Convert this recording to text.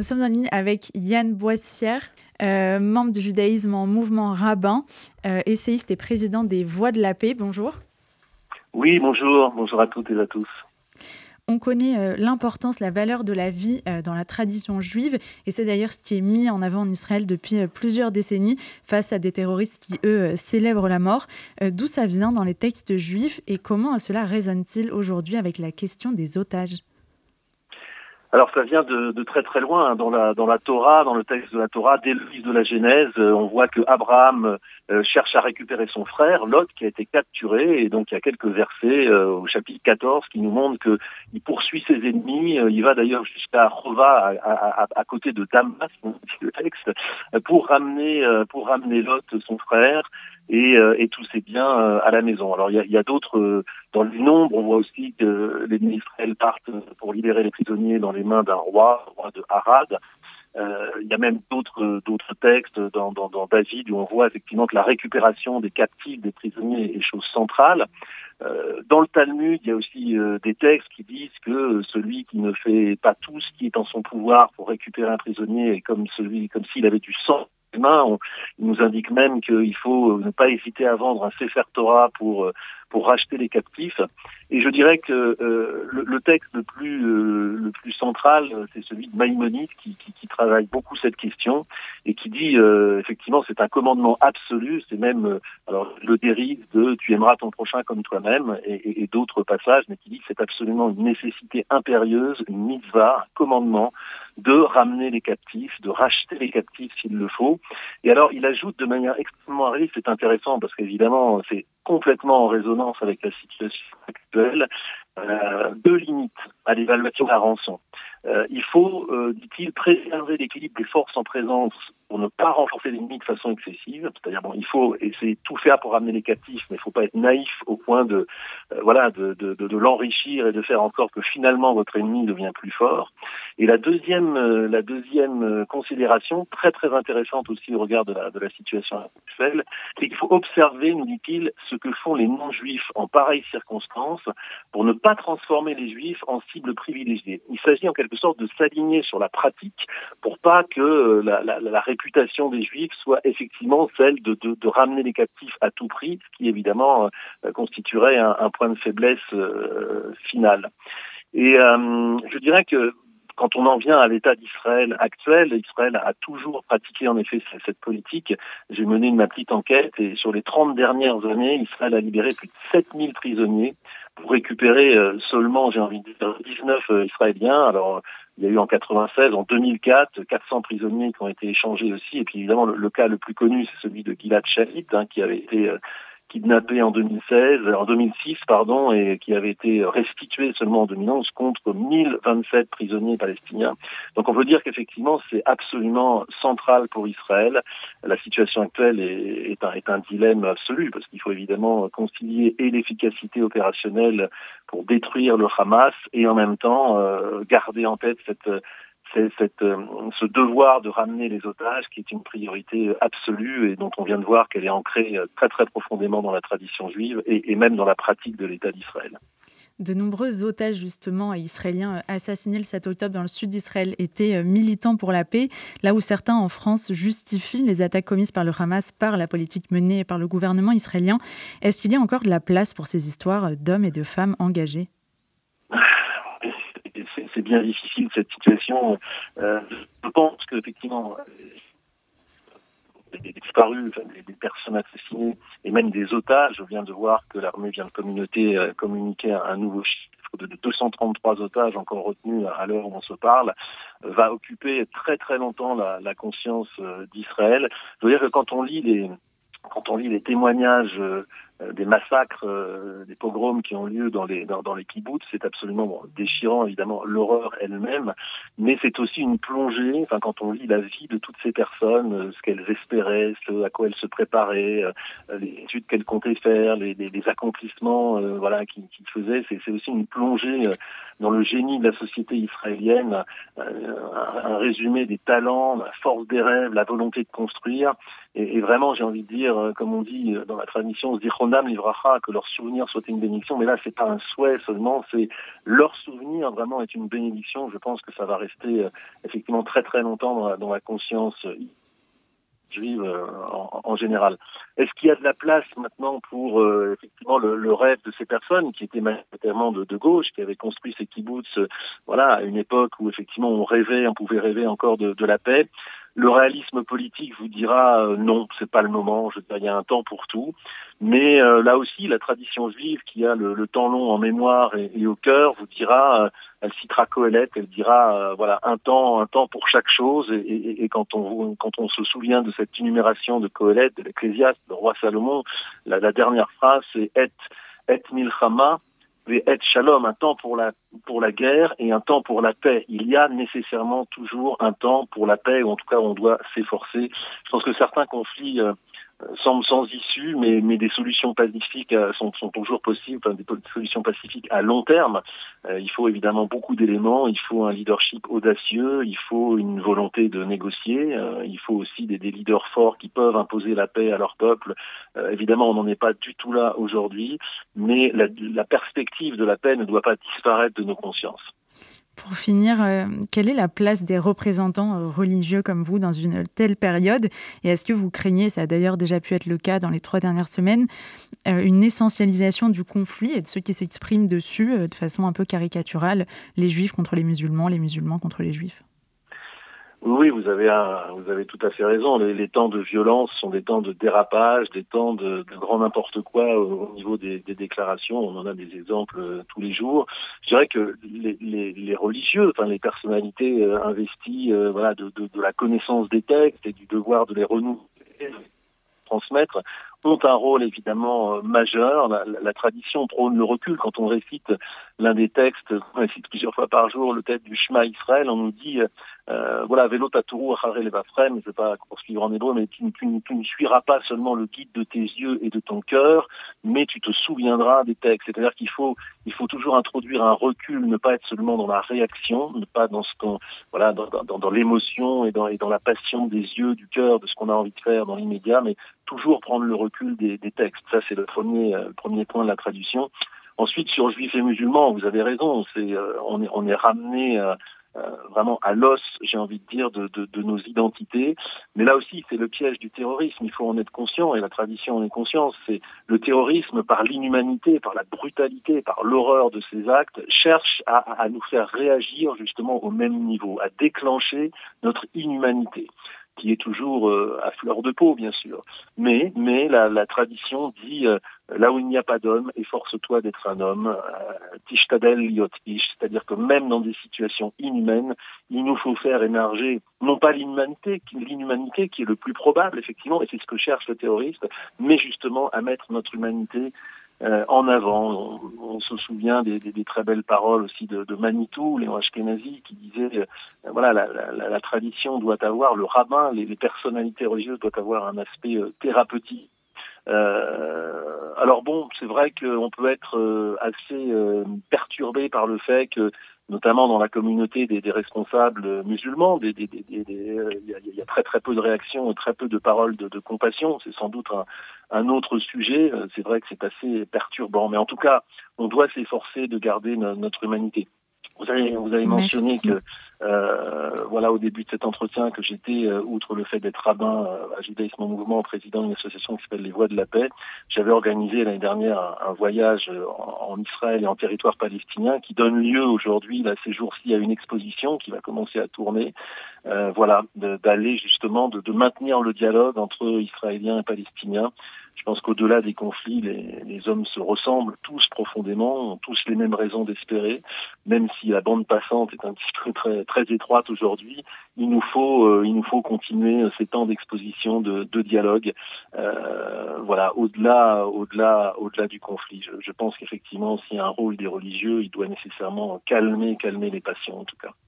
nous sommes en ligne avec Yann Boissière, membre du judaïsme en mouvement rabbin, essayiste et président des Voix de la Paix. Bonjour. Oui, bonjour. Bonjour à toutes et à tous on connaît euh, l'importance, la valeur de la vie euh, dans la tradition juive, et c'est d'ailleurs ce qui est mis en avant en Israël depuis euh, plusieurs décennies face à des terroristes qui, eux, célèbrent la mort. D'où ça vient dans les textes juifs et comment cela résonne-t-il aujourd'hui avec la question des otages? Alors ça vient de, de, très très loin hein. dans la dans la Torah, dans le texte de la Torah, dès le livre de la Genèse, euh, on voit que Abraham euh, cherche à récupérer son frère Lot qui a été capturé. Et donc il y a quelques versets euh, au chapitre 14 qui nous montrent que il poursuit ses ennemis, il va d'ailleurs jusqu'à Rova à, à, à, côté de Damas, le texte, pour ramener pour ramener Lot son frère et, euh, et tous ses biens euh, à la maison. Alors il y a, y a d'autres euh, dans le nombre, on voit aussi que les ministres partent pour libérer les prisonniers dans les mains d'un roi, roi de Harad. il y a même d'autres d'autres textes dans, dans, dans, David où on voit effectivement que la récupération des captifs, des prisonniers est chose centrale. dans le Talmud, il y a aussi des textes qui disent que celui qui ne fait pas tout ce qui est en son pouvoir pour récupérer un prisonnier est comme celui comme s'il avait du sang il nous indique même qu'il faut ne pas hésiter à vendre un Sefer Torah pour euh, pour racheter les captifs. Et je dirais que euh, le, texte le plus euh, le plus central, c'est celui de Maïmonide qui, qui, qui, travaille beaucoup cette question et qui dit effectivement c'est un commandement absolu. C'est même alors le dérive de tu aimeras ton prochain comme toi-même et, et d'autres passages, mais qui dit que c'est absolument une nécessité impérieuse, une mitzvah, un commandement de ramener les captifs, de racheter les captifs s'il le faut. Et alors, il ajoute de manière extrêmement riche, c'est intéressant parce qu'évidemment, c'est complètement en résonance avec la situation actuelle, euh, deux limites à l'évaluation de la rançon. Euh, il faut, euh, dit-il, préserver l'équilibre des forces en présence pour ne pas renforcer l'ennemi de façon excessive. C'est-à-dire, bon, il faut essayer de tout faire pour ramener les captifs, mais il ne faut pas être naïf au point de, euh, voilà, de, de, de, de l'enrichir et de faire en sorte que finalement votre ennemi devient plus fort. Et la deuxième, euh, la deuxième euh, considération, très très intéressante aussi au regard de la, de la situation actuelle, c'est qu'il faut observer, nous dit-il, ce que font les non-juifs en pareilles circonstances pour ne pas transformer les juifs en cible privilégiée. Il s'agit en quelque sorte de s'aligner sur la pratique pour pas que la, la, réputation des Juifs soit effectivement celle de, de, ramener les captifs à tout prix, ce qui évidemment euh, constituerait un, point de faiblesse euh, final. Et euh, je dirais que quand on en vient à l'état d'Israël actuel, Israël a toujours pratiqué en effet cette politique. J'ai mené une petite enquête et sur les 30 dernières années, Israël a libéré plus de 7000 prisonniers pour récupérer euh, seulement, j'ai envie de dire, 19 euh, Israéliens. Alors, il y a eu en 96, en 2004, 400 prisonniers qui ont été échangés aussi. Et puis évidemment, le, cas le plus connu, c'est celui de Gilad Shalit, hein, qui avait été euh, kidnappé en 2016, en 2006, pardon, et qui avait été restitué seulement en 2011 contre 1027 prisonniers palestiniens. Donc on peut dire qu'effectivement c'est absolument central pour Israël. La situation actuelle est, est, un, est un dilemme absolu parce qu'il faut évidemment concilier et l'efficacité opérationnelle pour détruire le Hamas et en même temps euh, garder en tête cette cette, euh, ce devoir de ramener les otages qui est une priorité absolue et dont on vient de voir qu'elle est ancrée euh, très très profondément dans la tradition juive et, et même dans la pratique de l'État d'Israël. De nombreux otages justement israéliens euh, assassinés le 7 octobre dans le sud d'Israël étaient militants pour la paix, là où certains en France justifient les attaques commises par le Hamas par la politique menée par le gouvernement israélien. Est-ce qu'il y a encore de la place pour ces histoires d'hommes et de femmes engagés? Bien difficile cette situation. Euh, je pense qu'effectivement, des disparus, des, personnes assassinées et même des otages. Je viens de voir que l'armée vient de euh, communiquer un nouveau chiffre de 233 otages encore retenus à l'heure où on se parle, va occuper très très longtemps la, la conscience euh, d'Israël. Je veux dire que quand on lit les quand on lit les témoignages euh, euh, des massacres, euh, des pogroms qui ont lieu dans les dans, dans les kibbutz, c'est absolument déchirant évidemment l'horreur elle-même, mais c'est aussi une plongée. Enfin, quand on lit la vie de toutes ces personnes, ce qu'elles espéraient, ce à quoi elles se préparaient, les études qu'elles comptaient faire, les, les, les accomplissements, voilà, qu'ils qui faisaient, c'est aussi une plongée dans le génie de la société israélienne, un, un, résumé des talents, la force des rêves, la volonté de construire. Et, vraiment, j'ai envie de dire, comme on dit dans la tradition, on zichronam livracha, que leur souvenir soit une bénédiction. Mais là, c'est pas un souhait seulement, c'est leur souvenir vraiment est une bénédiction. Je pense que ça va rester effectivement très très longtemps dans la, conscience juive euh, en, général. Est-ce qu'il y a de la place maintenant pour euh, effectivement le, rêve de ces personnes qui étaient majoritairement de, gauche, qui avaient construit ces kibbutz, euh, voilà, à une époque où effectivement on rêvait, on pouvait rêver encore de la paix? Le réalisme politique vous dira euh, non, c'est pas le moment. Je il y a un temps pour tout. Mais là aussi, la tradition juive, qui a le, temps long en mémoire et, au cœur, vous dira elle citera Coëlette, elle dira euh, voilà un temps, un temps pour chaque chose. Et, quand on quand on se souvient de cette énumération de Coëlette, de l'Ecclésiaste, le roi Salomon, la, la dernière phrase c'est et et milchama et shalom, un temps pour la pour la guerre et un temps pour la paix. Il y a nécessairement toujours un temps pour la paix, ou en tout cas on doit s'efforcer. Je pense que certains conflits euh, semble sans issue, mais, mais des solutions pacifiques euh, sont, sont toujours possibles, enfin, des solutions pacifiques à long terme. Euh, il faut évidemment beaucoup d'éléments, il faut un leadership audacieux, il faut une volonté de négocier, euh, il faut aussi des, des, leaders forts qui peuvent imposer la paix à leur peuple. Euh, évidemment, on n'en est pas du tout là aujourd'hui, mais la, la perspective de la paix ne doit pas disparaître de nos consciences. Pour finir, euh, quelle est la place des représentants euh, religieux comme vous dans une telle période? Et est-ce que vous craignez, ça a d'ailleurs déjà pu être le cas dans les trois dernières semaines, euh, une essentialisation du conflit et de ceux qui s'expriment dessus de façon un peu caricaturale, les juifs contre les musulmans, les musulmans contre les juifs? Oui, vous avez un, vous avez tout à fait raison. Les, temps de violence sont des temps de dérapage, des temps de, grand n'importe quoi au, au niveau des, déclarations. On en a des exemples euh, tous les jours. Je dirais que les, religieux, enfin les personnalités euh, investies, euh, voilà, de, la connaissance des textes et du devoir de les renouveler, transmettre, ont un rôle évidemment euh, majeur. La, la, la, tradition prône le recul. Quand on récite l'un des textes, on récite plusieurs fois par jour le texte du Shema Israël, on nous dit euh, voilà, vélo tatourou, acharé je ne sais pas poursuivre en hébreu, mais tu, tu, tu, ne suivras pas seulement le guide de tes yeux et de ton cœur, mais tu te souviendras des textes. C'est-à-dire qu'il faut, il faut toujours introduire un recul, ne pas être seulement dans la réaction, ne pas dans ce qu'on, voilà, dans, dans, dans l'émotion et dans, et dans la passion des yeux, du cœur, de ce qu'on a envie de faire dans l'immédiat, mais toujours prendre le recul des, des textes. Ça, c'est le premier, euh, premier point de la traduction. Ensuite, sur juifs et musulmans, vous avez raison, c'est, euh, on, est, on est ramené euh, vraiment à l'os, j'ai envie de dire, de, de, de, nos identités. Mais là aussi, c'est le piège du terrorisme. Il faut en être conscient, et la tradition en est conscience. C'est le terrorisme, par l'inhumanité, par la brutalité, par l'horreur de ses actes, cherche à, à nous faire réagir justement au même niveau, à déclencher notre inhumanité qui est toujours euh, à fleur de peau, bien sûr. Mais, mais la, la tradition dit euh, là où il n'y a pas d'homme, efforce-toi d'être un homme. Euh, tishtadel liot c'est-à-dire que même dans des situations inhumaines, il nous faut faire émerger non pas l'inhumanité, l'inhumanité qui est le plus probable effectivement, et c'est ce que cherche le terroriste, mais justement à mettre notre humanité euh, en avant. On, on, se souvient des, des, des, très belles paroles aussi de, de Manitou, Léon Ashkenazi, qui disait euh, voilà la, la, la, tradition doit avoir le rabbin, les, les, personnalités religieuses doivent avoir un aspect euh, thérapeutique. Euh, alors bon, c'est vrai qu'on peut être euh, assez perturbé par le fait que notamment dans la communauté des, des responsables musulmans, il y, a très très peu de réactions, très peu de paroles de, de compassion. C'est sans doute un, un autre sujet. Euh, c'est vrai que c'est assez perturbant, mais en tout cas, on doit s'efforcer de garder no notre humanité. Vous avez, vous avez mentionné Merci. que, euh, voilà, au début de cet entretien, que j'étais, euh, outre le fait d'être rabbin euh, à Judaïsme en Mouvement, président d'une association qui s'appelle Les Voix de la Paix, j'avais organisé l'année dernière un, un voyage euh, en, en, Israël et en territoire palestinien qui donne lieu aujourd'hui, là, ces jours-ci, à une exposition qui va commencer à tourner. Euh, voilà, d'aller justement, de, de maintenir le dialogue entre Israéliens et Palestiniens je pense qu'au-delà des conflits, les, les, hommes se ressemblent tous profondément, ont tous les mêmes raisons d'espérer, même si la bande passante est un petit peu très, très étroite aujourd'hui. Il nous faut, euh, il nous faut continuer ces temps d'exposition, de, de, dialogue, euh, voilà, au-delà, au-delà, au-delà du conflit. Je, je pense qu'effectivement, s'il y a un rôle des religieux, il doit nécessairement calmer, calmer les passions en tout cas.